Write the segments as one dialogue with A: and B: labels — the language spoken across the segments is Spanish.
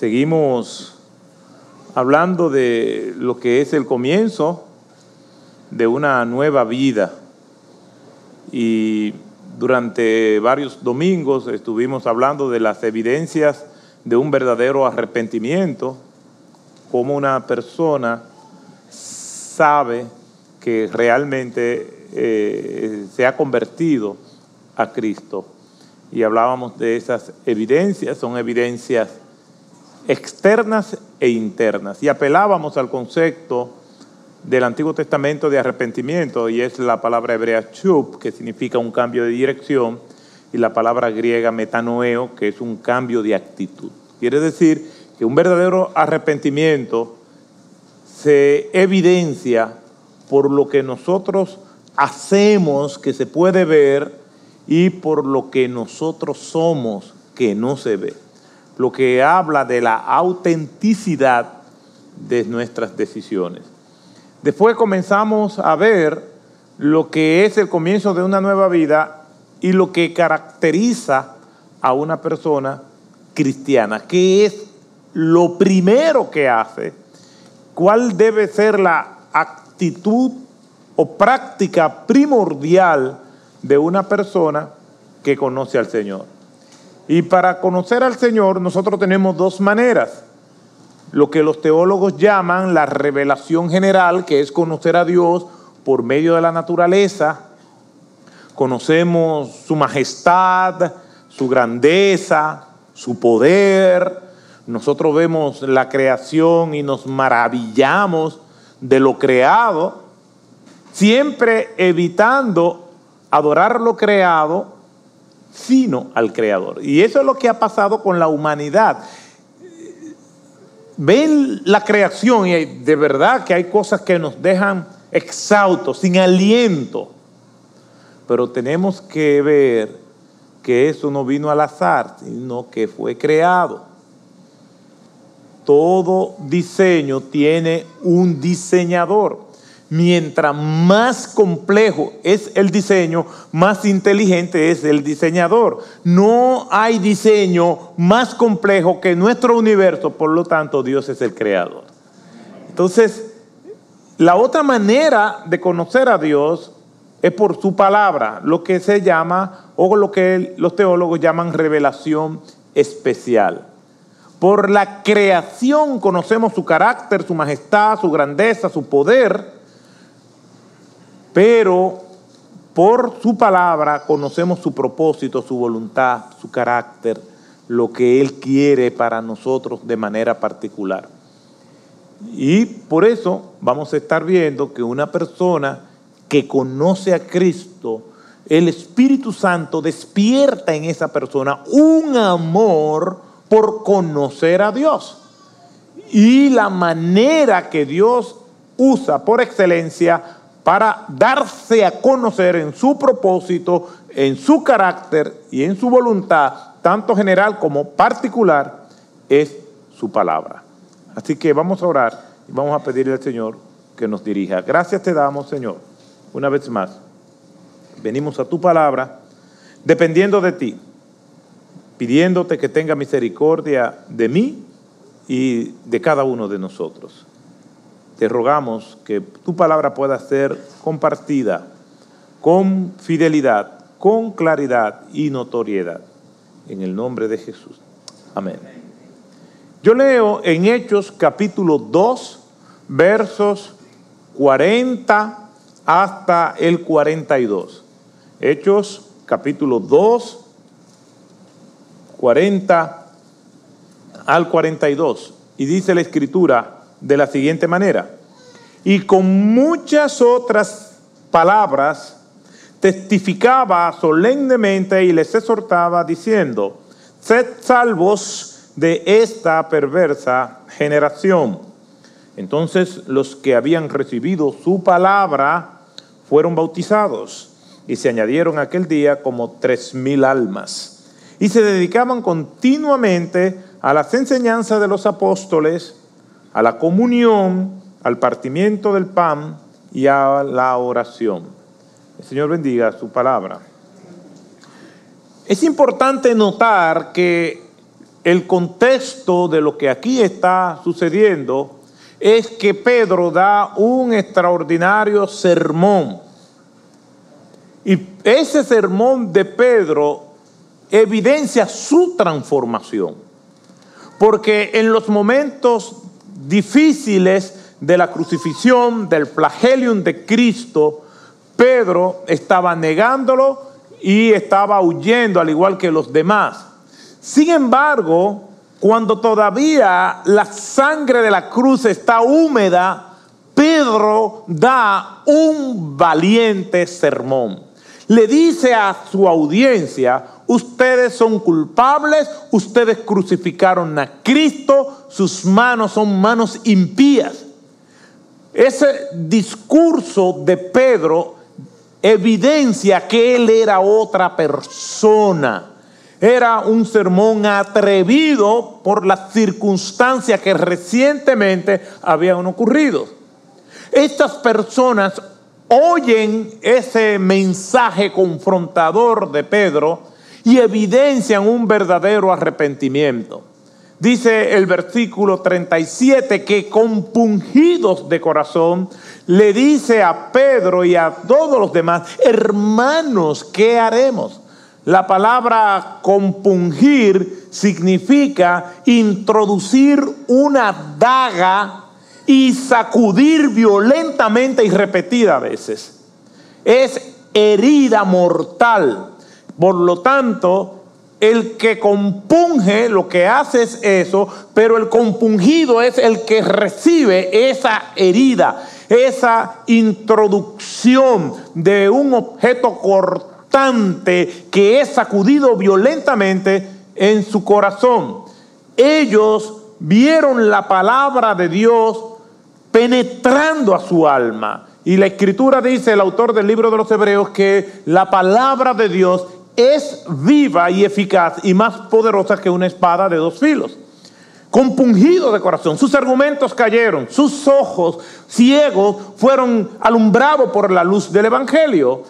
A: Seguimos hablando de lo que es el comienzo de una nueva vida. Y durante varios domingos estuvimos hablando de las evidencias de un verdadero arrepentimiento, cómo una persona sabe que realmente eh, se ha convertido a Cristo. Y hablábamos de esas evidencias, son evidencias externas e internas. Y apelábamos al concepto del Antiguo Testamento de arrepentimiento, y es la palabra hebrea chup, que significa un cambio de dirección, y la palabra griega metanoeo, que es un cambio de actitud. Quiere decir que un verdadero arrepentimiento se evidencia por lo que nosotros hacemos que se puede ver y por lo que nosotros somos que no se ve lo que habla de la autenticidad de nuestras decisiones. Después comenzamos a ver lo que es el comienzo de una nueva vida y lo que caracteriza a una persona cristiana, que es lo primero que hace, cuál debe ser la actitud o práctica primordial de una persona que conoce al Señor. Y para conocer al Señor nosotros tenemos dos maneras. Lo que los teólogos llaman la revelación general, que es conocer a Dios por medio de la naturaleza. Conocemos su majestad, su grandeza, su poder. Nosotros vemos la creación y nos maravillamos de lo creado, siempre evitando adorar lo creado sino al Creador. Y eso es lo que ha pasado con la humanidad. Ven la creación y de verdad que hay cosas que nos dejan exhaustos, sin aliento. Pero tenemos que ver que eso no vino al azar, sino que fue creado. Todo diseño tiene un diseñador mientras más complejo es el diseño, más inteligente es el diseñador. No hay diseño más complejo que nuestro universo, por lo tanto Dios es el creador. Entonces, la otra manera de conocer a Dios es por su palabra, lo que se llama, o lo que los teólogos llaman revelación especial. Por la creación conocemos su carácter, su majestad, su grandeza, su poder, pero por su palabra conocemos su propósito, su voluntad, su carácter, lo que Él quiere para nosotros de manera particular. Y por eso vamos a estar viendo que una persona que conoce a Cristo, el Espíritu Santo despierta en esa persona un amor por conocer a Dios. Y la manera que Dios usa por excelencia para darse a conocer en su propósito, en su carácter y en su voluntad, tanto general como particular, es su palabra. Así que vamos a orar y vamos a pedirle al Señor que nos dirija. Gracias te damos, Señor, una vez más. Venimos a tu palabra, dependiendo de ti, pidiéndote que tenga misericordia de mí y de cada uno de nosotros te rogamos que tu palabra pueda ser compartida con fidelidad, con claridad y notoriedad. En el nombre de Jesús. Amén. Yo leo en Hechos capítulo 2, versos 40 hasta el 42. Hechos capítulo 2, 40 al 42. Y dice la escritura, de la siguiente manera. Y con muchas otras palabras testificaba solemnemente y les exhortaba diciendo, sed salvos de esta perversa generación. Entonces los que habían recibido su palabra fueron bautizados y se añadieron aquel día como tres mil almas. Y se dedicaban continuamente a las enseñanzas de los apóstoles, a la comunión, al partimiento del pan y a la oración. El Señor bendiga su palabra. Es importante notar que el contexto de lo que aquí está sucediendo es que Pedro da un extraordinario sermón. Y ese sermón de Pedro evidencia su transformación. Porque en los momentos difíciles de la crucifixión, del flagelium de Cristo, Pedro estaba negándolo y estaba huyendo al igual que los demás. Sin embargo, cuando todavía la sangre de la cruz está húmeda, Pedro da un valiente sermón. Le dice a su audiencia, ustedes son culpables, ustedes crucificaron a Cristo, sus manos son manos impías. Ese discurso de Pedro evidencia que él era otra persona era un sermón atrevido por las circunstancias que recientemente habían ocurrido. Estas personas oyen ese mensaje confrontador de Pedro y evidencian un verdadero arrepentimiento. Dice el versículo 37 que compungidos de corazón le dice a Pedro y a todos los demás, hermanos, ¿qué haremos? La palabra compungir significa introducir una daga y sacudir violentamente y repetida veces. Es herida mortal. Por lo tanto, el que compunge lo que hace es eso, pero el compungido es el que recibe esa herida, esa introducción de un objeto cortado que es sacudido violentamente en su corazón. Ellos vieron la palabra de Dios penetrando a su alma. Y la escritura dice, el autor del libro de los Hebreos, que la palabra de Dios es viva y eficaz y más poderosa que una espada de dos filos. Compungido de corazón, sus argumentos cayeron, sus ojos ciegos fueron alumbrados por la luz del Evangelio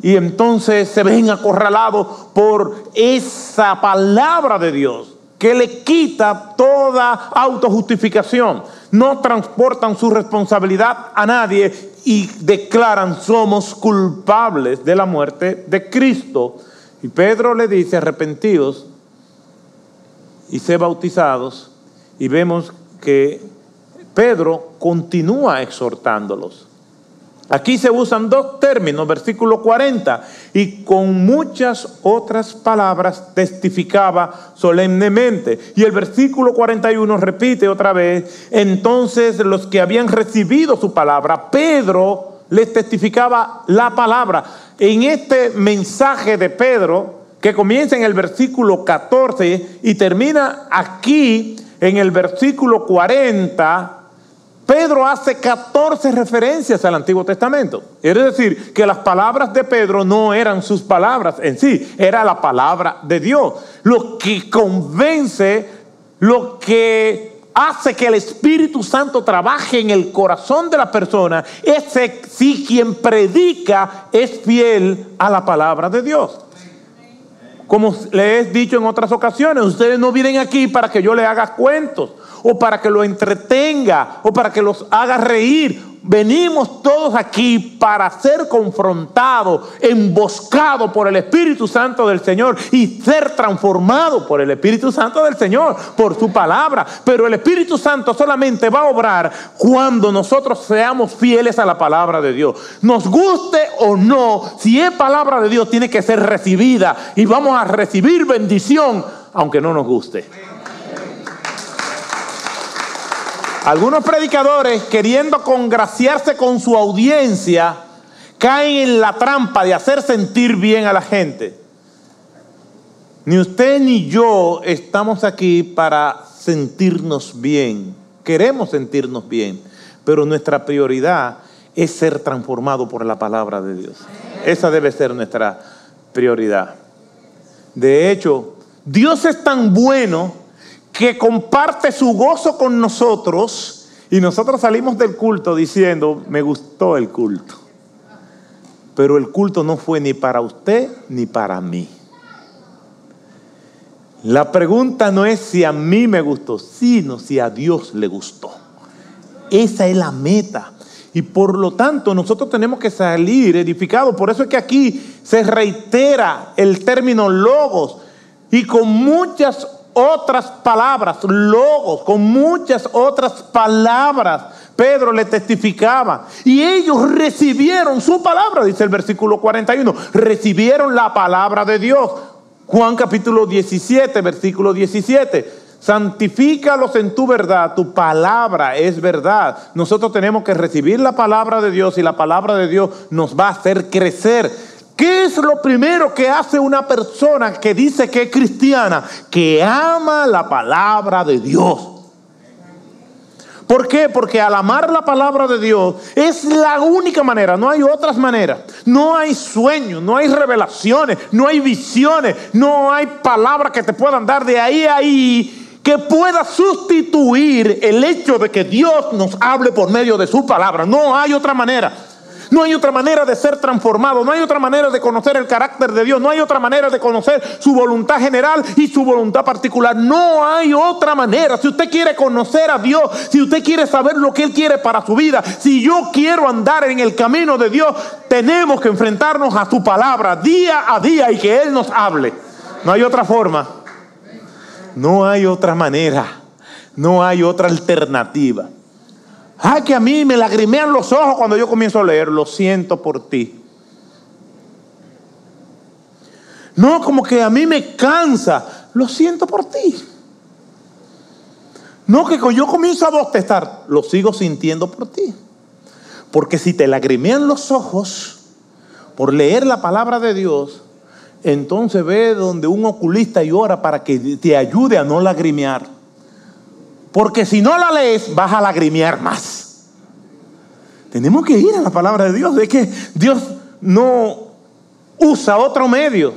A: y entonces se ven acorralados por esa palabra de Dios que le quita toda autojustificación. No transportan su responsabilidad a nadie y declaran somos culpables de la muerte de Cristo. Y Pedro le dice arrepentidos y sé bautizados. Y vemos que Pedro continúa exhortándolos. Aquí se usan dos términos, versículo 40, y con muchas otras palabras testificaba solemnemente. Y el versículo 41 repite otra vez, entonces los que habían recibido su palabra, Pedro les testificaba la palabra. En este mensaje de Pedro, que comienza en el versículo 14 y termina aquí en el versículo 40, Pedro hace 14 referencias al Antiguo Testamento. Es decir, que las palabras de Pedro no eran sus palabras en sí, era la palabra de Dios. Lo que convence, lo que hace que el Espíritu Santo trabaje en el corazón de la persona es si quien predica es fiel a la palabra de Dios. Como le he dicho en otras ocasiones, ustedes no vienen aquí para que yo le haga cuentos o para que lo entretenga o para que los haga reír. Venimos todos aquí para ser confrontados, emboscados por el Espíritu Santo del Señor y ser transformados por el Espíritu Santo del Señor, por su palabra. Pero el Espíritu Santo solamente va a obrar cuando nosotros seamos fieles a la palabra de Dios. Nos guste o no, si es palabra de Dios, tiene que ser recibida y vamos a recibir bendición, aunque no nos guste. Algunos predicadores, queriendo congraciarse con su audiencia, caen en la trampa de hacer sentir bien a la gente. Ni usted ni yo estamos aquí para sentirnos bien. Queremos sentirnos bien, pero nuestra prioridad es ser transformado por la palabra de Dios. Esa debe ser nuestra prioridad. De hecho, Dios es tan bueno que comparte su gozo con nosotros y nosotros salimos del culto diciendo, me gustó el culto. Pero el culto no fue ni para usted ni para mí. La pregunta no es si a mí me gustó, sino si a Dios le gustó. Esa es la meta. Y por lo tanto nosotros tenemos que salir edificados. Por eso es que aquí se reitera el término logos y con muchas otras palabras, logos, con muchas otras palabras. Pedro le testificaba y ellos recibieron su palabra, dice el versículo 41, recibieron la palabra de Dios. Juan capítulo 17, versículo 17. Santifícalos en tu verdad, tu palabra es verdad. Nosotros tenemos que recibir la palabra de Dios y la palabra de Dios nos va a hacer crecer. ¿Qué es lo primero que hace una persona que dice que es cristiana? Que ama la palabra de Dios. ¿Por qué? Porque al amar la palabra de Dios es la única manera, no hay otras maneras. No hay sueños, no hay revelaciones, no hay visiones, no hay palabras que te puedan dar de ahí a ahí que pueda sustituir el hecho de que Dios nos hable por medio de su palabra. No hay otra manera. No hay otra manera de ser transformado, no hay otra manera de conocer el carácter de Dios, no hay otra manera de conocer su voluntad general y su voluntad particular. No hay otra manera. Si usted quiere conocer a Dios, si usted quiere saber lo que Él quiere para su vida, si yo quiero andar en el camino de Dios, tenemos que enfrentarnos a su palabra día a día y que Él nos hable. No hay otra forma. No hay otra manera. No hay otra alternativa. Ay, que a mí me lagrimean los ojos cuando yo comienzo a leer. Lo siento por ti. No, como que a mí me cansa. Lo siento por ti. No, que yo comienzo a bostezar, lo sigo sintiendo por ti. Porque si te lagrimean los ojos por leer la palabra de Dios, entonces ve donde un oculista y ora para que te ayude a no lagrimear. Porque si no la lees, vas a lagrimear más. Tenemos que ir a la palabra de Dios. Es que Dios no usa otro medio.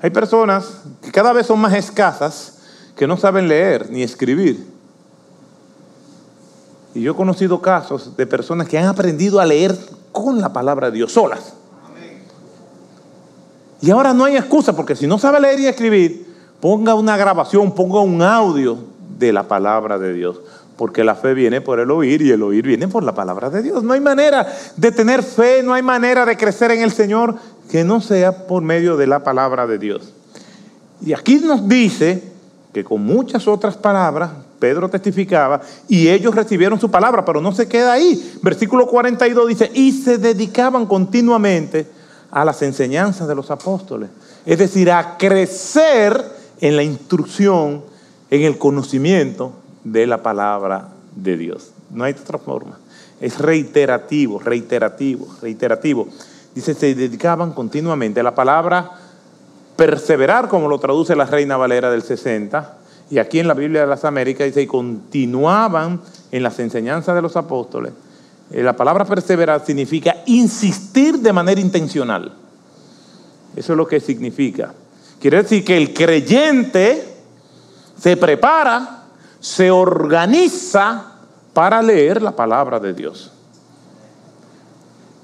A: Hay personas que cada vez son más escasas que no saben leer ni escribir. Y yo he conocido casos de personas que han aprendido a leer con la palabra de Dios solas. Y ahora no hay excusa, porque si no sabe leer y escribir, ponga una grabación, ponga un audio de la palabra de Dios. Porque la fe viene por el oír y el oír viene por la palabra de Dios. No hay manera de tener fe, no hay manera de crecer en el Señor que no sea por medio de la palabra de Dios. Y aquí nos dice que con muchas otras palabras, Pedro testificaba, y ellos recibieron su palabra, pero no se queda ahí. Versículo 42 dice, y se dedicaban continuamente a las enseñanzas de los apóstoles. Es decir, a crecer en la instrucción, en el conocimiento de la palabra de Dios. No hay otra forma. Es reiterativo, reiterativo, reiterativo. Dice, se dedicaban continuamente a la palabra perseverar, como lo traduce la Reina Valera del 60, y aquí en la Biblia de las Américas dice, y continuaban en las enseñanzas de los apóstoles eh, la palabra perseverar significa insistir de manera intencional. Eso es lo que significa. Quiere decir que el creyente se prepara, se organiza para leer la palabra de Dios.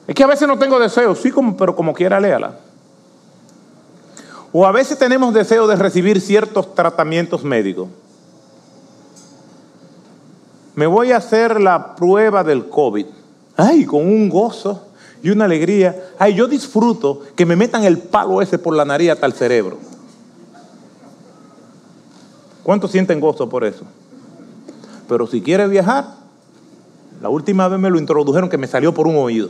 A: Es que a veces no tengo deseo, sí, pero como quiera léala. O a veces tenemos deseo de recibir ciertos tratamientos médicos. Me voy a hacer la prueba del COVID ay, con un gozo y una alegría. Ay, yo disfruto que me metan el palo ese por la nariz hasta el cerebro. ¿Cuántos sienten gozo por eso? Pero si quiere viajar, la última vez me lo introdujeron que me salió por un oído.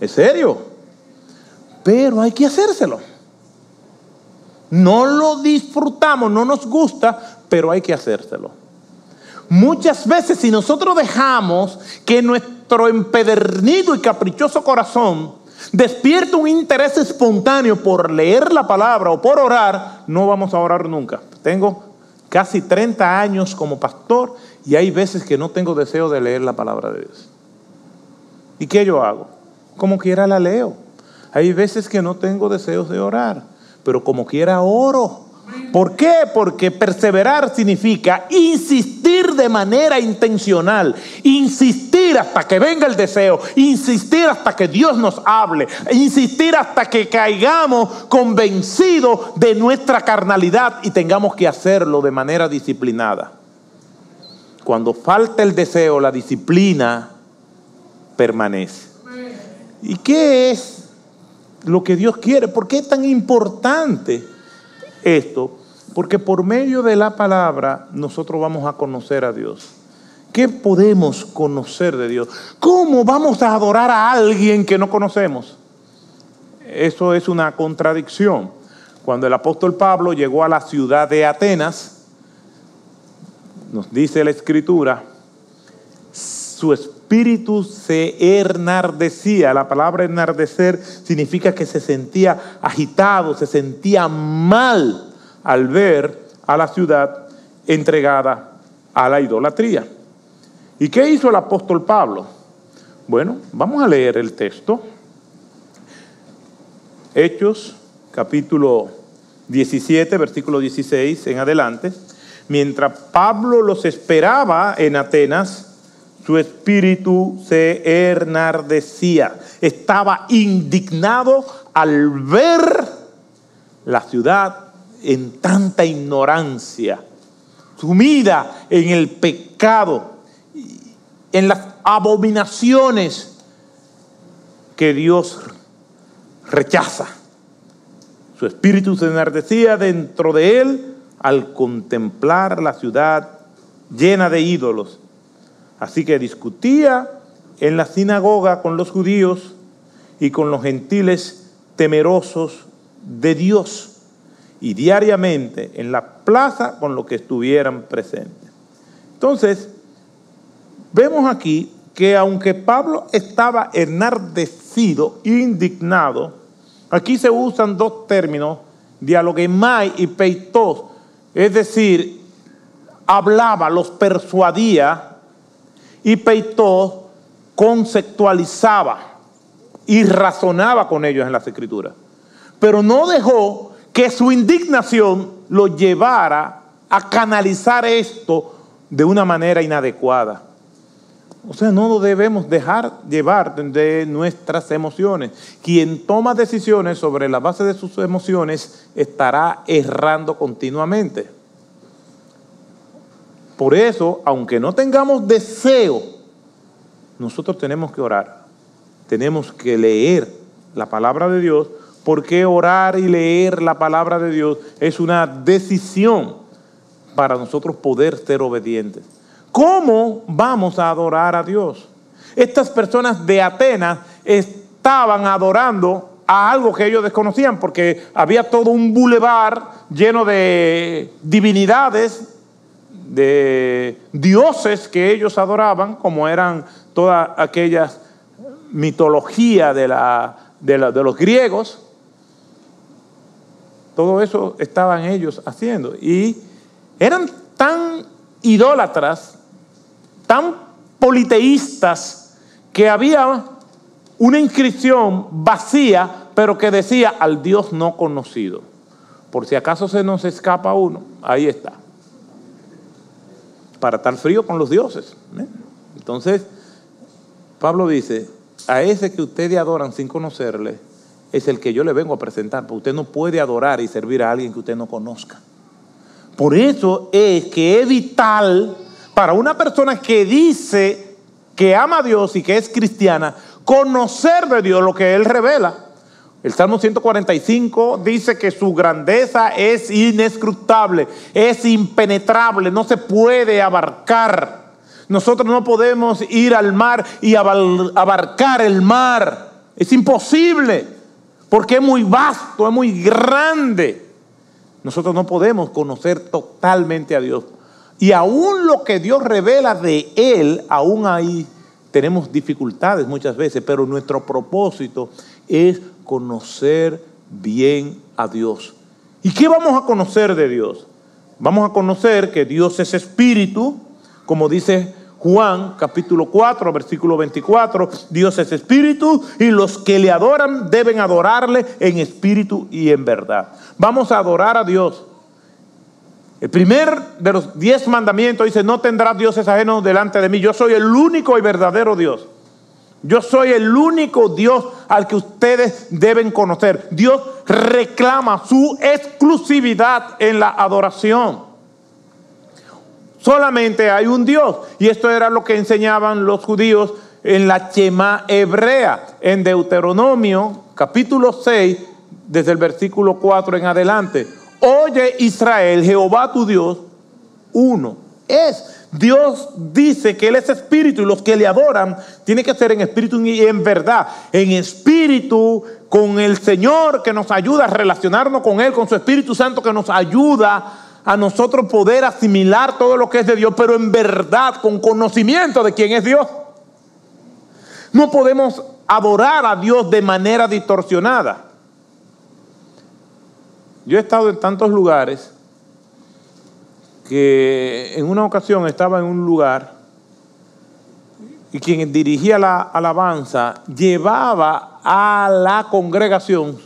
A: ¿Es serio? Pero hay que hacérselo. No lo disfrutamos, no nos gusta, pero hay que hacérselo. Muchas veces si nosotros dejamos que nuestro empedernido y caprichoso corazón despierte un interés espontáneo por leer la palabra o por orar, no vamos a orar nunca. Tengo casi 30 años como pastor y hay veces que no tengo deseo de leer la palabra de Dios. ¿Y qué yo hago? Como quiera la leo. Hay veces que no tengo deseos de orar, pero como quiera oro ¿Por qué? Porque perseverar significa insistir de manera intencional, insistir hasta que venga el deseo, insistir hasta que Dios nos hable, insistir hasta que caigamos convencidos de nuestra carnalidad y tengamos que hacerlo de manera disciplinada. Cuando falta el deseo, la disciplina permanece. ¿Y qué es lo que Dios quiere? ¿Por qué es tan importante esto? Porque por medio de la palabra nosotros vamos a conocer a Dios. ¿Qué podemos conocer de Dios? ¿Cómo vamos a adorar a alguien que no conocemos? Eso es una contradicción. Cuando el apóstol Pablo llegó a la ciudad de Atenas, nos dice la escritura, su espíritu se enardecía. La palabra enardecer significa que se sentía agitado, se sentía mal al ver a la ciudad entregada a la idolatría. ¿Y qué hizo el apóstol Pablo? Bueno, vamos a leer el texto. Hechos, capítulo 17, versículo 16 en adelante. Mientras Pablo los esperaba en Atenas, su espíritu se enardecía. Estaba indignado al ver la ciudad en tanta ignorancia, sumida en el pecado, en las abominaciones que Dios rechaza. Su espíritu se enardecía dentro de él al contemplar la ciudad llena de ídolos. Así que discutía en la sinagoga con los judíos y con los gentiles temerosos de Dios y diariamente en la plaza con los que estuvieran presentes. Entonces, vemos aquí que aunque Pablo estaba enardecido, indignado, aquí se usan dos términos, dialogemai y peitos, es decir, hablaba, los persuadía y peitos conceptualizaba y razonaba con ellos en las escrituras. Pero no dejó que su indignación lo llevara a canalizar esto de una manera inadecuada. O sea, no nos debemos dejar llevar de nuestras emociones. Quien toma decisiones sobre la base de sus emociones estará errando continuamente. Por eso, aunque no tengamos deseo, nosotros tenemos que orar. Tenemos que leer la palabra de Dios porque orar y leer la palabra de Dios es una decisión para nosotros poder ser obedientes. ¿Cómo vamos a adorar a Dios? Estas personas de Atenas estaban adorando a algo que ellos desconocían, porque había todo un bulevar lleno de divinidades, de dioses que ellos adoraban, como eran todas aquellas mitologías de, de los griegos. Todo eso estaban ellos haciendo. Y eran tan idólatras, tan politeístas, que había una inscripción vacía, pero que decía al Dios no conocido. Por si acaso se nos escapa uno, ahí está. Para estar frío con los dioses. ¿eh? Entonces, Pablo dice, a ese que ustedes adoran sin conocerle, es el que yo le vengo a presentar, porque usted no puede adorar y servir a alguien que usted no conozca. Por eso es que es vital para una persona que dice que ama a Dios y que es cristiana, conocer de Dios lo que Él revela. El Salmo 145 dice que su grandeza es inescrutable, es impenetrable, no se puede abarcar. Nosotros no podemos ir al mar y abarcar el mar. Es imposible porque es muy vasto, es muy grande. Nosotros no podemos conocer totalmente a Dios. Y aún lo que Dios revela de Él, aún ahí tenemos dificultades muchas veces, pero nuestro propósito es conocer bien a Dios. ¿Y qué vamos a conocer de Dios? Vamos a conocer que Dios es espíritu, como dice Juan capítulo 4, versículo 24, Dios es espíritu y los que le adoran deben adorarle en espíritu y en verdad. Vamos a adorar a Dios El primer de los diez mandamientos dice, no tendrás dioses ajenos delante de mí. Yo soy el único y verdadero Dios. Yo soy el único Dios al que ustedes deben conocer. Dios reclama su exclusividad en la adoración. Solamente hay un Dios. Y esto era lo que enseñaban los judíos en la Chema hebrea, en Deuteronomio capítulo 6, desde el versículo 4 en adelante. Oye Israel, Jehová tu Dios, uno es. Dios dice que Él es espíritu y los que le adoran tienen que ser en espíritu y en verdad. En espíritu con el Señor que nos ayuda a relacionarnos con Él, con su Espíritu Santo que nos ayuda a nosotros poder asimilar todo lo que es de Dios, pero en verdad, con conocimiento de quién es Dios. No podemos adorar a Dios de manera distorsionada. Yo he estado en tantos lugares que en una ocasión estaba en un lugar y quien dirigía la alabanza llevaba a la congregación,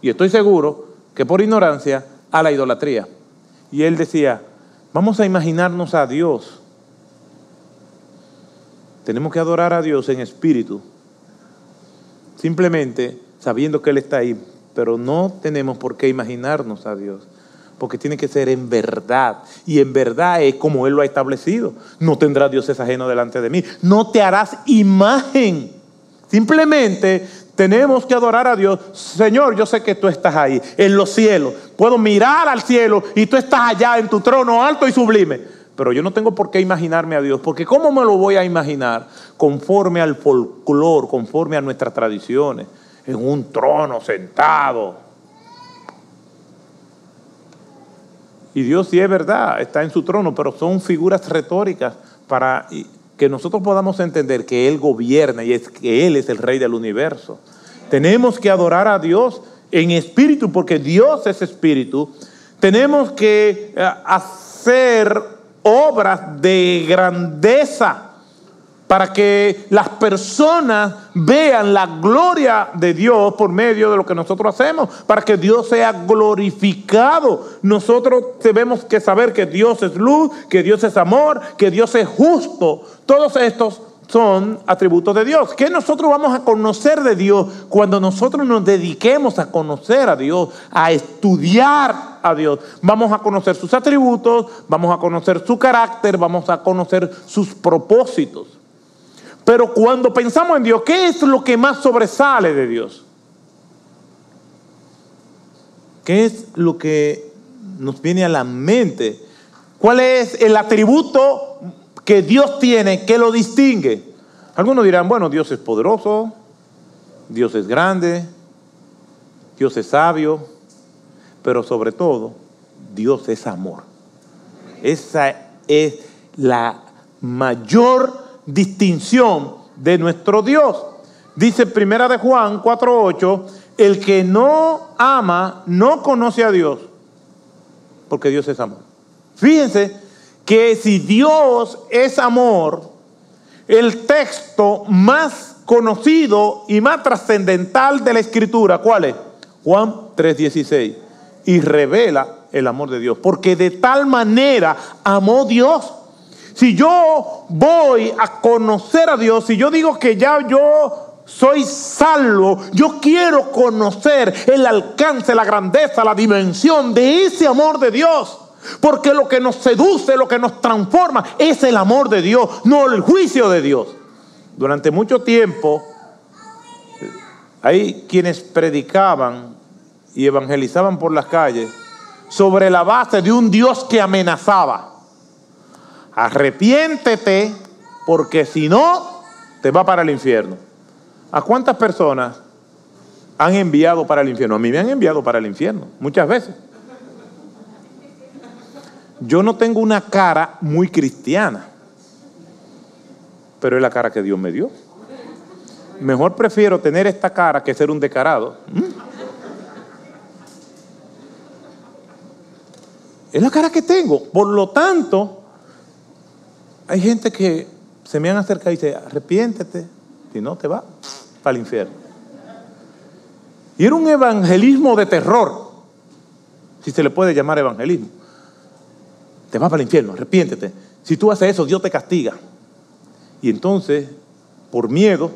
A: y estoy seguro que por ignorancia, a la idolatría. Y él decía, vamos a imaginarnos a Dios. Tenemos que adorar a Dios en espíritu, simplemente sabiendo que Él está ahí, pero no tenemos por qué imaginarnos a Dios, porque tiene que ser en verdad, y en verdad es como Él lo ha establecido. No tendrás dioses ajeno delante de mí, no te harás imagen. Simplemente tenemos que adorar a Dios. Señor, yo sé que tú estás ahí, en los cielos. Puedo mirar al cielo y tú estás allá en tu trono alto y sublime. Pero yo no tengo por qué imaginarme a Dios, porque ¿cómo me lo voy a imaginar? Conforme al folclor, conforme a nuestras tradiciones, en un trono sentado. Y Dios sí es verdad, está en su trono, pero son figuras retóricas para que nosotros podamos entender que Él gobierna y es que Él es el Rey del universo. Tenemos que adorar a Dios en espíritu, porque Dios es espíritu. Tenemos que eh, hacer obras de grandeza para que las personas vean la gloria de Dios por medio de lo que nosotros hacemos, para que Dios sea glorificado. Nosotros debemos que saber que Dios es luz, que Dios es amor, que Dios es justo. Todos estos son atributos de Dios. ¿Qué nosotros vamos a conocer de Dios cuando nosotros nos dediquemos a conocer a Dios, a estudiar a Dios? Vamos a conocer sus atributos, vamos a conocer su carácter, vamos a conocer sus propósitos. Pero cuando pensamos en Dios, ¿qué es lo que más sobresale de Dios? ¿Qué es lo que nos viene a la mente? ¿Cuál es el atributo que Dios tiene que lo distingue? Algunos dirán, bueno, Dios es poderoso, Dios es grande, Dios es sabio, pero sobre todo, Dios es amor. Esa es la mayor distinción de nuestro Dios. Dice Primera de Juan 4:8, el que no ama no conoce a Dios, porque Dios es amor. Fíjense que si Dios es amor, el texto más conocido y más trascendental de la escritura, ¿cuál es? Juan 3:16. Y revela el amor de Dios, porque de tal manera amó Dios si yo voy a conocer a Dios, si yo digo que ya yo soy salvo, yo quiero conocer el alcance, la grandeza, la dimensión de ese amor de Dios. Porque lo que nos seduce, lo que nos transforma, es el amor de Dios, no el juicio de Dios. Durante mucho tiempo hay quienes predicaban y evangelizaban por las calles sobre la base de un Dios que amenazaba arrepiéntete porque si no, te va para el infierno. ¿A cuántas personas han enviado para el infierno? A mí me han enviado para el infierno, muchas veces. Yo no tengo una cara muy cristiana, pero es la cara que Dios me dio. Mejor prefiero tener esta cara que ser un decarado. ¿Mm? Es la cara que tengo. Por lo tanto, hay gente que se me han acercado y dice, arrepiéntete, si no te va para el infierno. Y era un evangelismo de terror, si se le puede llamar evangelismo. te vas para el infierno, arrepiéntete. Si tú haces eso, Dios te castiga. Y entonces, por miedo,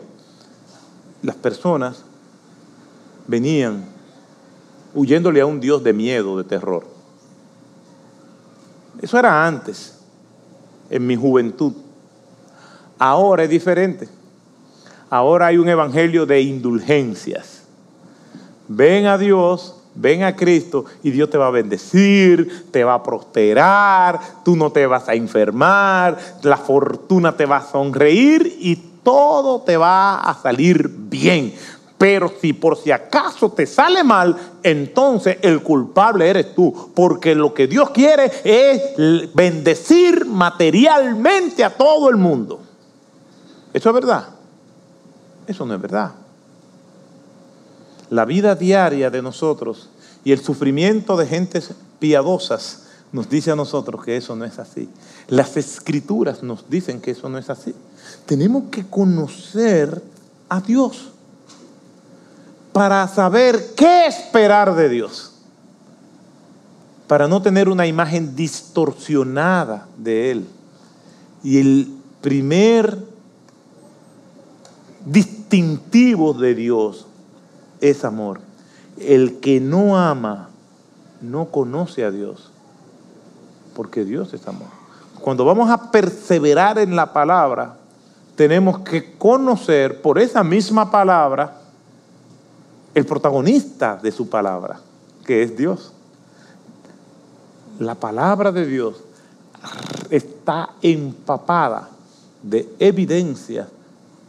A: las personas venían huyéndole a un Dios de miedo, de terror. Eso era antes, en mi juventud. Ahora es diferente. Ahora hay un evangelio de indulgencias. Ven a Dios, ven a Cristo y Dios te va a bendecir, te va a prosperar, tú no te vas a enfermar, la fortuna te va a sonreír y todo te va a salir bien. Pero si por si acaso te sale mal, entonces el culpable eres tú. Porque lo que Dios quiere es bendecir materialmente a todo el mundo. ¿Eso es verdad? Eso no es verdad. La vida diaria de nosotros y el sufrimiento de gentes piadosas nos dice a nosotros que eso no es así. Las escrituras nos dicen que eso no es así. Tenemos que conocer a Dios para saber qué esperar de Dios, para no tener una imagen distorsionada de Él. Y el primer distintivo de Dios es amor. El que no ama no conoce a Dios, porque Dios es amor. Cuando vamos a perseverar en la palabra, tenemos que conocer por esa misma palabra el protagonista de su palabra, que es Dios. La palabra de Dios está empapada de evidencia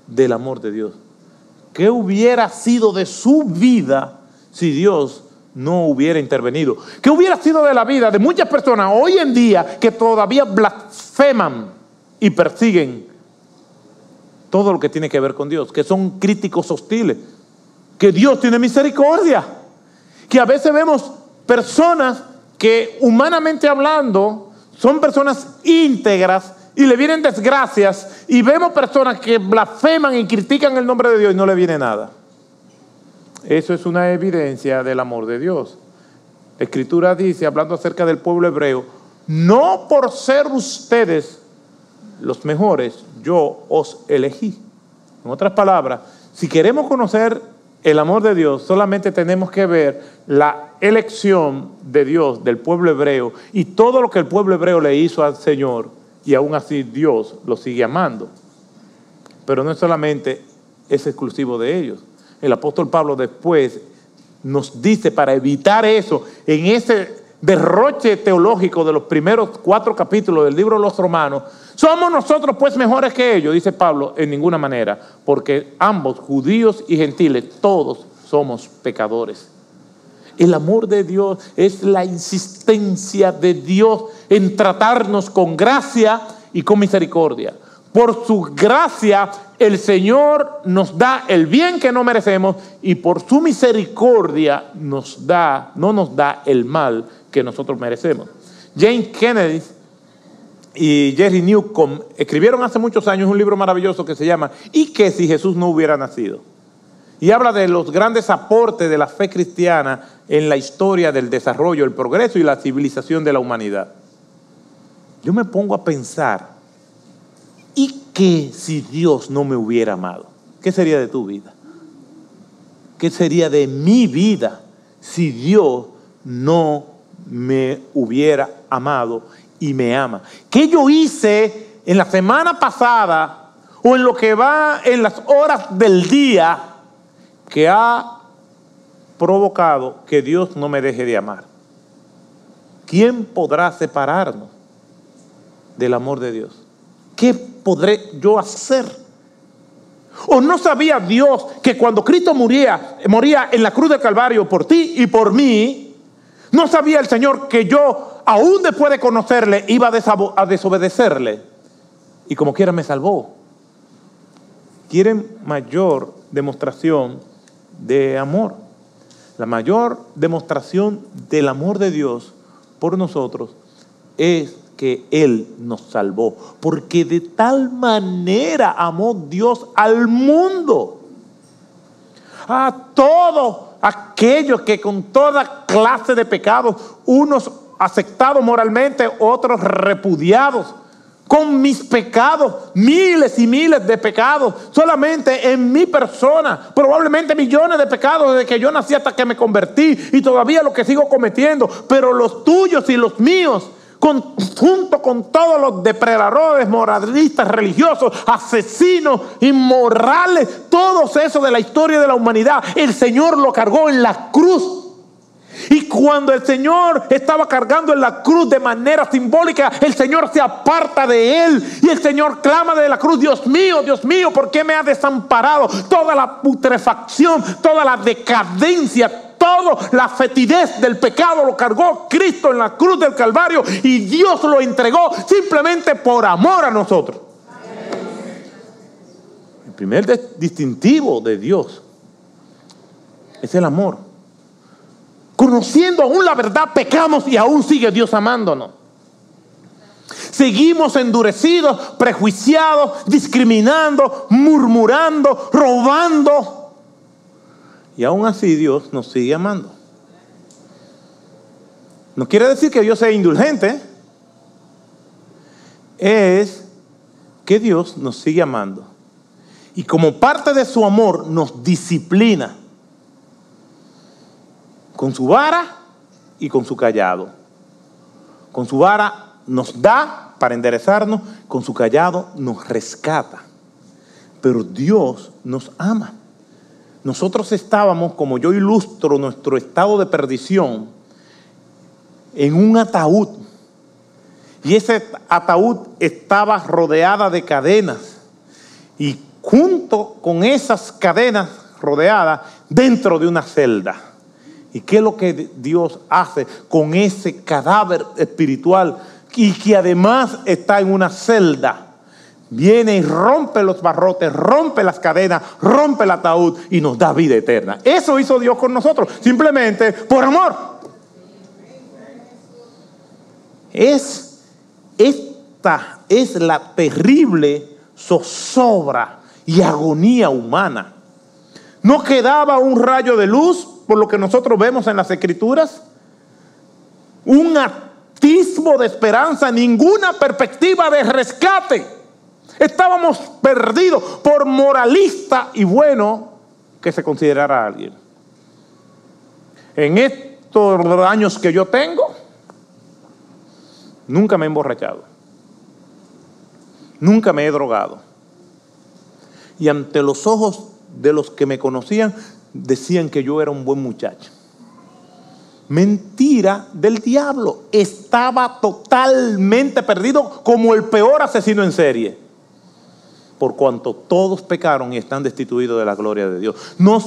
A: del amor de Dios. ¿Qué hubiera sido de su vida si Dios no hubiera intervenido? ¿Qué hubiera sido de la vida de muchas personas hoy en día que todavía blasfeman y persiguen todo lo que tiene que ver con Dios, que son críticos hostiles? Que Dios tiene misericordia. Que a veces vemos personas que humanamente hablando son personas íntegras y le vienen desgracias y vemos personas que blasfeman y critican el nombre de Dios y no le viene nada. Eso es una evidencia del amor de Dios. La escritura dice, hablando acerca del pueblo hebreo, no por ser ustedes los mejores, yo os elegí. En otras palabras, si queremos conocer el amor de Dios, solamente tenemos que ver la elección de Dios del pueblo hebreo y todo lo que el pueblo hebreo le hizo al Señor y aún así Dios lo sigue amando. Pero no es solamente es exclusivo de ellos. El apóstol Pablo después nos dice para evitar eso, en ese derroche teológico de los primeros cuatro capítulos del libro de los romanos, ¿Somos nosotros pues mejores que ellos? Dice Pablo, en ninguna manera, porque ambos, judíos y gentiles, todos somos pecadores. El amor de Dios es la insistencia de Dios en tratarnos con gracia y con misericordia. Por su gracia el Señor nos da el bien que no merecemos y por su misericordia nos da, no nos da el mal que nosotros merecemos. James Kennedy y Jerry Newcomb escribieron hace muchos años un libro maravilloso que se llama ¿Y qué si Jesús no hubiera nacido? Y habla de los grandes aportes de la fe cristiana en la historia del desarrollo, el progreso y la civilización de la humanidad. Yo me pongo a pensar, ¿y qué si Dios no me hubiera amado? ¿Qué sería de tu vida? ¿Qué sería de mi vida si Dios no me hubiera amado y me ama. ¿Qué yo hice en la semana pasada o en lo que va en las horas del día que ha provocado que Dios no me deje de amar? ¿Quién podrá separarnos del amor de Dios? ¿Qué podré yo hacer? ¿O no sabía Dios que cuando Cristo moría, moría en la cruz del Calvario por ti y por mí, no sabía el Señor que yo aún después de conocerle, iba a desobedecerle. Y como quiera me salvó. Quieren mayor demostración de amor. La mayor demostración del amor de Dios por nosotros es Él nos salvó. Porque de tal manera amó Dios al mundo. A todos aquellos que con toda clase de pecados, unos aceptados moralmente, otros repudiados con mis pecados, miles y miles de pecados, solamente en mi persona, probablemente millones de pecados desde que yo nací hasta que me convertí y todavía lo que sigo cometiendo, pero los tuyos y los míos, junto con todos los depredadores, moralistas, religiosos, asesinos, inmorales, todos esos de la historia de la humanidad, el Señor lo cargó en la cruz y cuando el Señor estaba cargando en la cruz de manera simbólica, el Señor se aparta de él y el Señor clama de la cruz, Dios mío, Dios mío, ¿por qué me ha desamparado? Toda la putrefacción, toda la decadencia, toda la fetidez del pecado lo cargó Cristo en la cruz del Calvario y Dios lo entregó simplemente por amor a nosotros. El primer distintivo de Dios es el amor. Conociendo aún la verdad, pecamos y aún sigue Dios amándonos. Seguimos endurecidos, prejuiciados, discriminando, murmurando, robando. Y aún así Dios nos sigue amando. No quiere decir que Dios sea indulgente. Es que Dios nos sigue amando. Y como parte de su amor nos disciplina con su vara y con su callado. Con su vara nos da para enderezarnos, con su callado nos rescata. Pero Dios nos ama. Nosotros estábamos, como yo ilustro nuestro estado de perdición, en un ataúd. Y ese ataúd estaba rodeada de cadenas. Y junto con esas cadenas rodeadas, dentro de una celda. ¿Y qué es lo que Dios hace con ese cadáver espiritual y que además está en una celda? Viene y rompe los barrotes, rompe las cadenas, rompe el ataúd y nos da vida eterna. Eso hizo Dios con nosotros, simplemente por amor. Es esta es la terrible zozobra y agonía humana. No quedaba un rayo de luz por lo que nosotros vemos en las escrituras, un atismo de esperanza, ninguna perspectiva de rescate. Estábamos perdidos por moralista y bueno que se considerara alguien. En estos años que yo tengo, nunca me he emborrachado. Nunca me he drogado. Y ante los ojos de los que me conocían, decían que yo era un buen muchacho. Mentira del diablo. Estaba totalmente perdido como el peor asesino en serie. Por cuanto todos pecaron y están destituidos de la gloria de Dios. No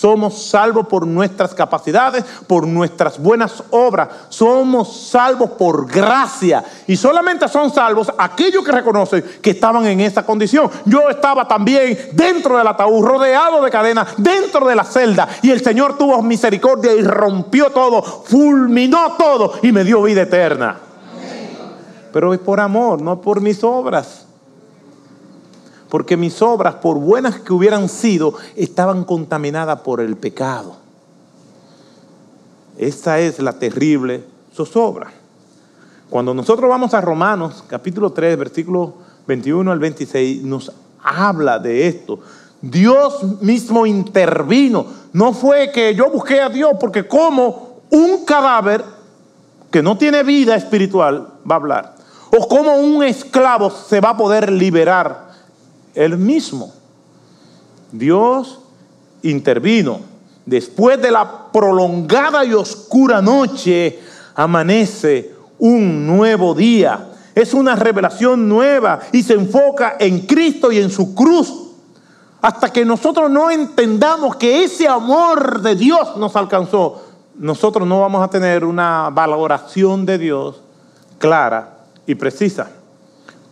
A: somos salvos por nuestras capacidades, por nuestras buenas obras. Somos salvos por gracia. Y solamente son salvos aquellos que reconocen que estaban en esa condición. Yo estaba también dentro del ataúd, rodeado de cadenas, dentro de la celda. Y el Señor tuvo misericordia y rompió todo, fulminó todo y me dio vida eterna. Pero es por amor, no por mis obras porque mis obras, por buenas que hubieran sido, estaban contaminadas por el pecado. Esta es la terrible zozobra. Cuando nosotros vamos a Romanos, capítulo 3, versículo 21 al 26, nos habla de esto. Dios mismo intervino. No fue que yo busqué a Dios porque como un cadáver que no tiene vida espiritual va a hablar. O como un esclavo se va a poder liberar él mismo. Dios intervino. Después de la prolongada y oscura noche, amanece un nuevo día. Es una revelación nueva y se enfoca en Cristo y en su cruz. Hasta que nosotros no entendamos que ese amor de Dios nos alcanzó, nosotros no vamos a tener una valoración de Dios clara y precisa.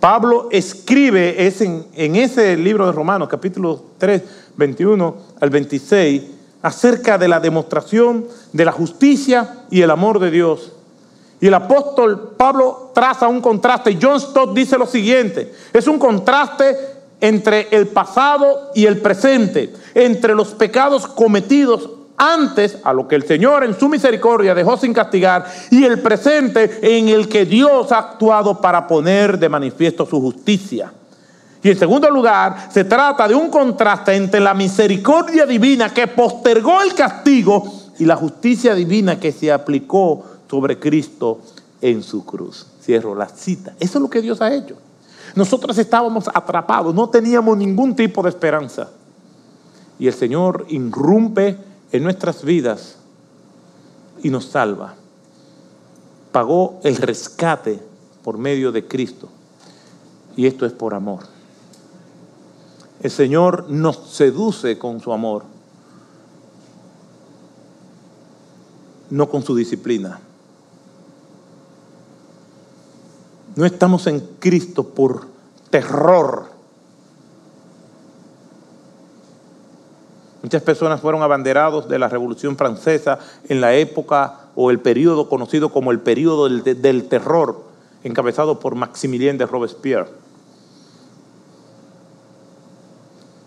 A: Pablo escribe en, ese libro de Romanos, capítulo 3, 21 al 26, acerca de la demostración de la justicia y el amor de Dios. Y el apóstol Pablo traza un contraste. John Stott dice lo siguiente, es un contraste entre el pasado y el presente, entre los pecados cometidos antes a lo que el Señor en su misericordia dejó sin castigar y el presente en el que Dios ha actuado para poner de manifiesto su justicia. Y en segundo lugar, se trata de un contraste entre la misericordia divina que postergó el castigo y la justicia divina que se aplicó sobre Cristo en su cruz. Cierro la cita. Eso es lo que Dios ha hecho. Nosotros estábamos atrapados, no teníamos ningún tipo de esperanza. Y el Señor irrumpe en nuestras vidas y nos salva. Pagó el rescate por medio de Cristo. Y esto es por amor. El Señor nos seduce con su amor, no con su disciplina. No estamos en Cristo por terror. Muchas personas fueron abanderados de la Revolución Francesa en la época o el periodo conocido como el periodo del, del terror, encabezado por Maximilien de Robespierre.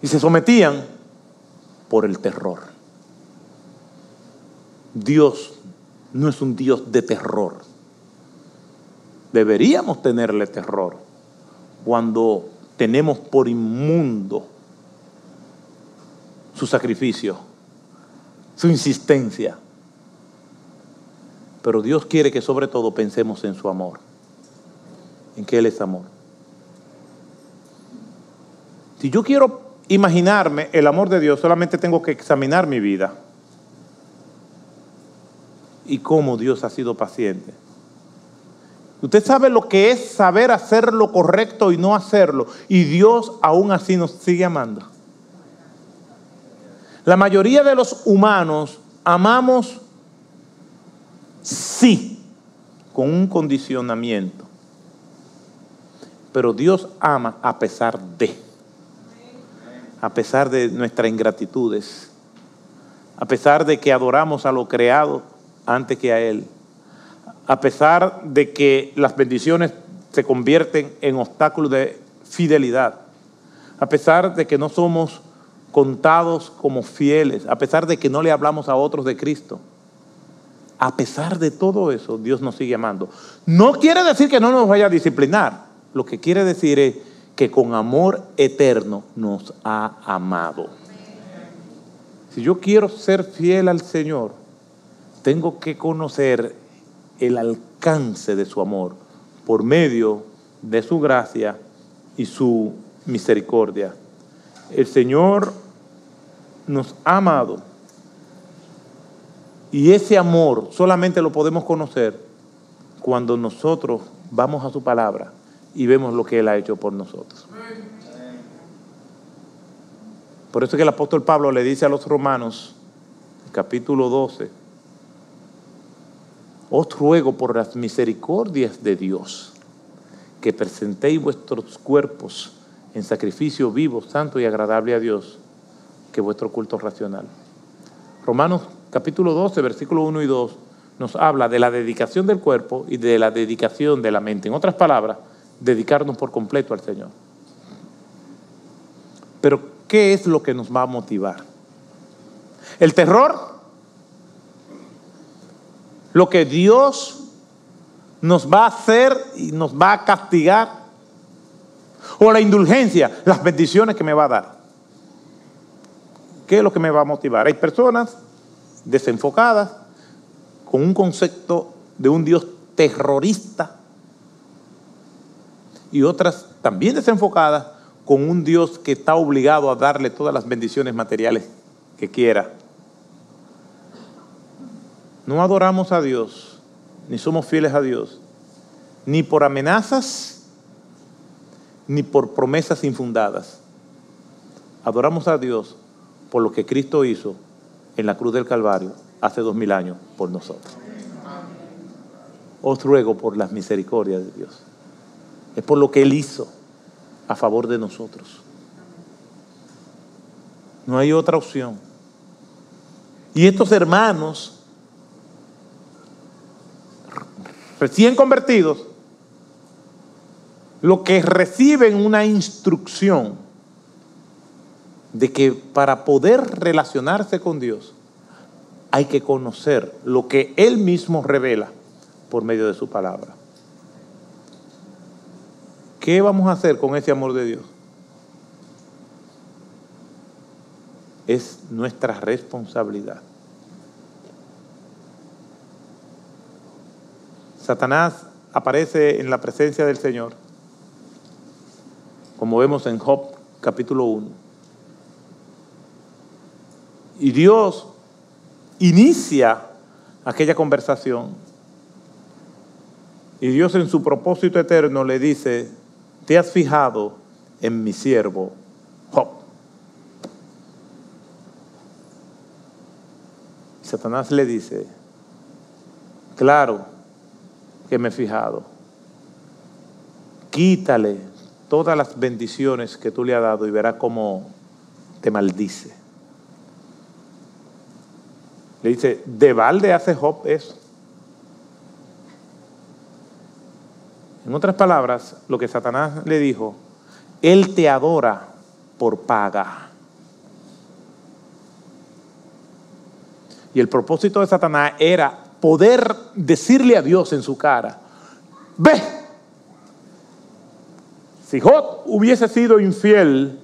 A: Y se sometían por el terror. Dios no es un Dios de terror. Deberíamos tenerle terror cuando tenemos por inmundo su sacrificio, su insistencia. Pero Dios quiere que sobre todo pensemos en su amor, en que Él es amor. Si yo quiero imaginarme el amor de Dios, solamente tengo que examinar mi vida y cómo Dios ha sido paciente. Usted sabe lo que es saber hacer lo correcto y no hacerlo, y Dios aún así nos sigue amando. La mayoría de los humanos amamos sí, con un condicionamiento, pero Dios ama a pesar de a pesar de nuestras ingratitudes, a pesar de que adoramos a lo creado antes que a Él, a pesar de que las bendiciones se convierten en obstáculos de fidelidad, a pesar de que no somos contados como fieles, a pesar de que no le hablamos a otros de Cristo. A pesar de todo eso, Dios nos sigue amando. No quiere decir que no nos vaya a disciplinar. Lo que quiere decir es que con amor eterno nos ha amado. Si yo quiero ser fiel al Señor, tengo que conocer el alcance de su amor por medio de su gracia y su misericordia. El Señor nos ha amado y ese amor solamente lo podemos conocer cuando nosotros vamos a su palabra y vemos lo que Él ha hecho por nosotros. Por eso es que el apóstol Pablo le dice a los romanos, capítulo 12, os ruego por las misericordias de Dios que presentéis vuestros cuerpos en sacrificio vivo, santo y agradable a Dios, que vuestro culto racional. Romanos capítulo 12, versículo 1 y 2 nos habla de la dedicación del cuerpo y de la dedicación de la mente. En otras palabras, dedicarnos por completo al Señor. Pero, ¿qué es lo que nos va a motivar? ¿El terror? ¿Lo que Dios nos va a hacer y nos va a castigar? ¿O la indulgencia, las bendiciones que me va a dar? ¿Qué es lo que me va a motivar? Hay personas desenfocadas con un concepto de un Dios terrorista y otras también desenfocadas con un Dios que está obligado a darle todas las bendiciones materiales que quiera. No adoramos a Dios, ni somos fieles a Dios, ni por amenazas, ni por promesas infundadas. Adoramos a Dios por lo que Cristo hizo en la cruz del Calvario hace dos mil años por nosotros. Os ruego por las misericordias de Dios es por lo que Él hizo a favor de nosotros. No hay otra opción. Y estos hermanos recién convertidos, lo que reciben una instrucción de que para poder relacionarse con Dios, hay que conocer lo que Él mismo revela por medio de su palabra. ¿Qué vamos a hacer con ese amor de Dios? Es nuestra responsabilidad. Satanás aparece en la presencia del Señor, como vemos en Job capítulo 1. Y Dios inicia aquella conversación. Y Dios en su propósito eterno le dice, te has fijado en mi siervo Job. Satanás le dice, claro que me he fijado, quítale todas las bendiciones que tú le has dado y verás cómo te maldice. Le dice, ¿de balde hace Job eso? En otras palabras, lo que Satanás le dijo, Él te adora por paga. Y el propósito de Satanás era poder decirle a Dios en su cara, ve, si Job hubiese sido infiel,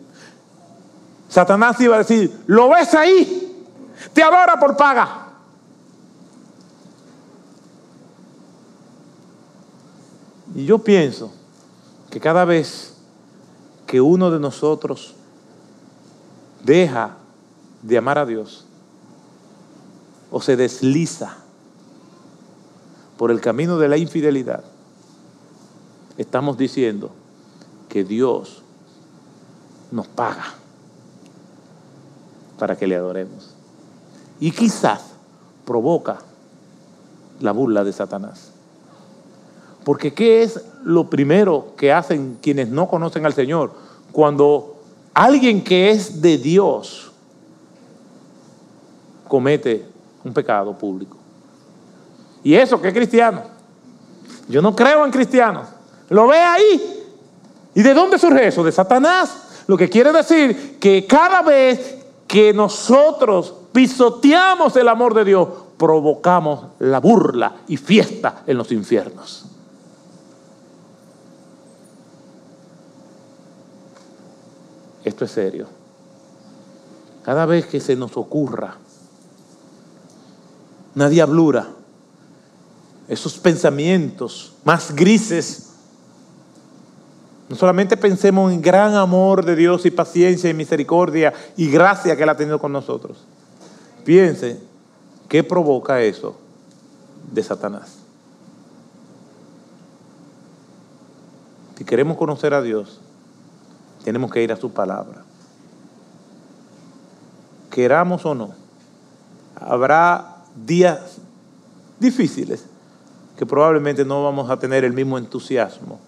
A: Satanás iba a decir, ¿lo ves ahí? Te adora por paga. Y yo pienso que cada vez que uno de nosotros deja de amar a Dios o se desliza por el camino de la infidelidad, estamos diciendo que Dios nos paga para que le adoremos y quizás provoca la burla de Satanás. Porque ¿qué es lo primero que hacen quienes no conocen al Señor? Cuando alguien que es de Dios comete un pecado público. Y eso que cristiano. Yo no creo en cristianos. Lo ve ahí. ¿Y de dónde surge eso? De Satanás. Lo que quiere decir que cada vez que nosotros pisoteamos el amor de Dios, provocamos la burla y fiesta en los infiernos. Esto es serio. Cada vez que se nos ocurra una diablura, esos pensamientos más grises, no solamente pensemos en gran amor de Dios y paciencia y misericordia y gracia que Él ha tenido con nosotros Piense, ¿qué provoca eso de Satanás? Si queremos conocer a Dios, tenemos que ir a su palabra. Queramos o no, habrá días difíciles que probablemente no vamos a tener el mismo entusiasmo.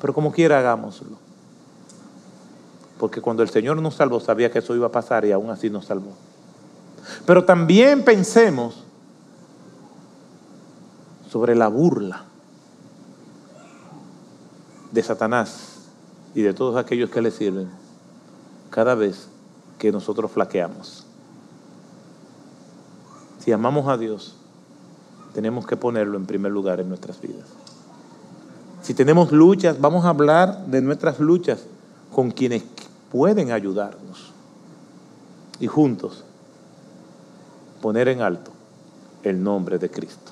A: Pero como quiera, hagámoslo. Porque cuando el Señor nos salvó, sabía que eso iba a pasar y aún así nos salvó. Pero también pensemos sobre la burla de Satanás y de todos aquellos que le sirven cada vez que nosotros flaqueamos. Si amamos a Dios, tenemos que ponerlo en primer lugar en nuestras vidas. Si tenemos luchas, vamos a hablar de nuestras luchas con quienes pueden ayudarnos. Y juntos poner en alto el nombre de Cristo.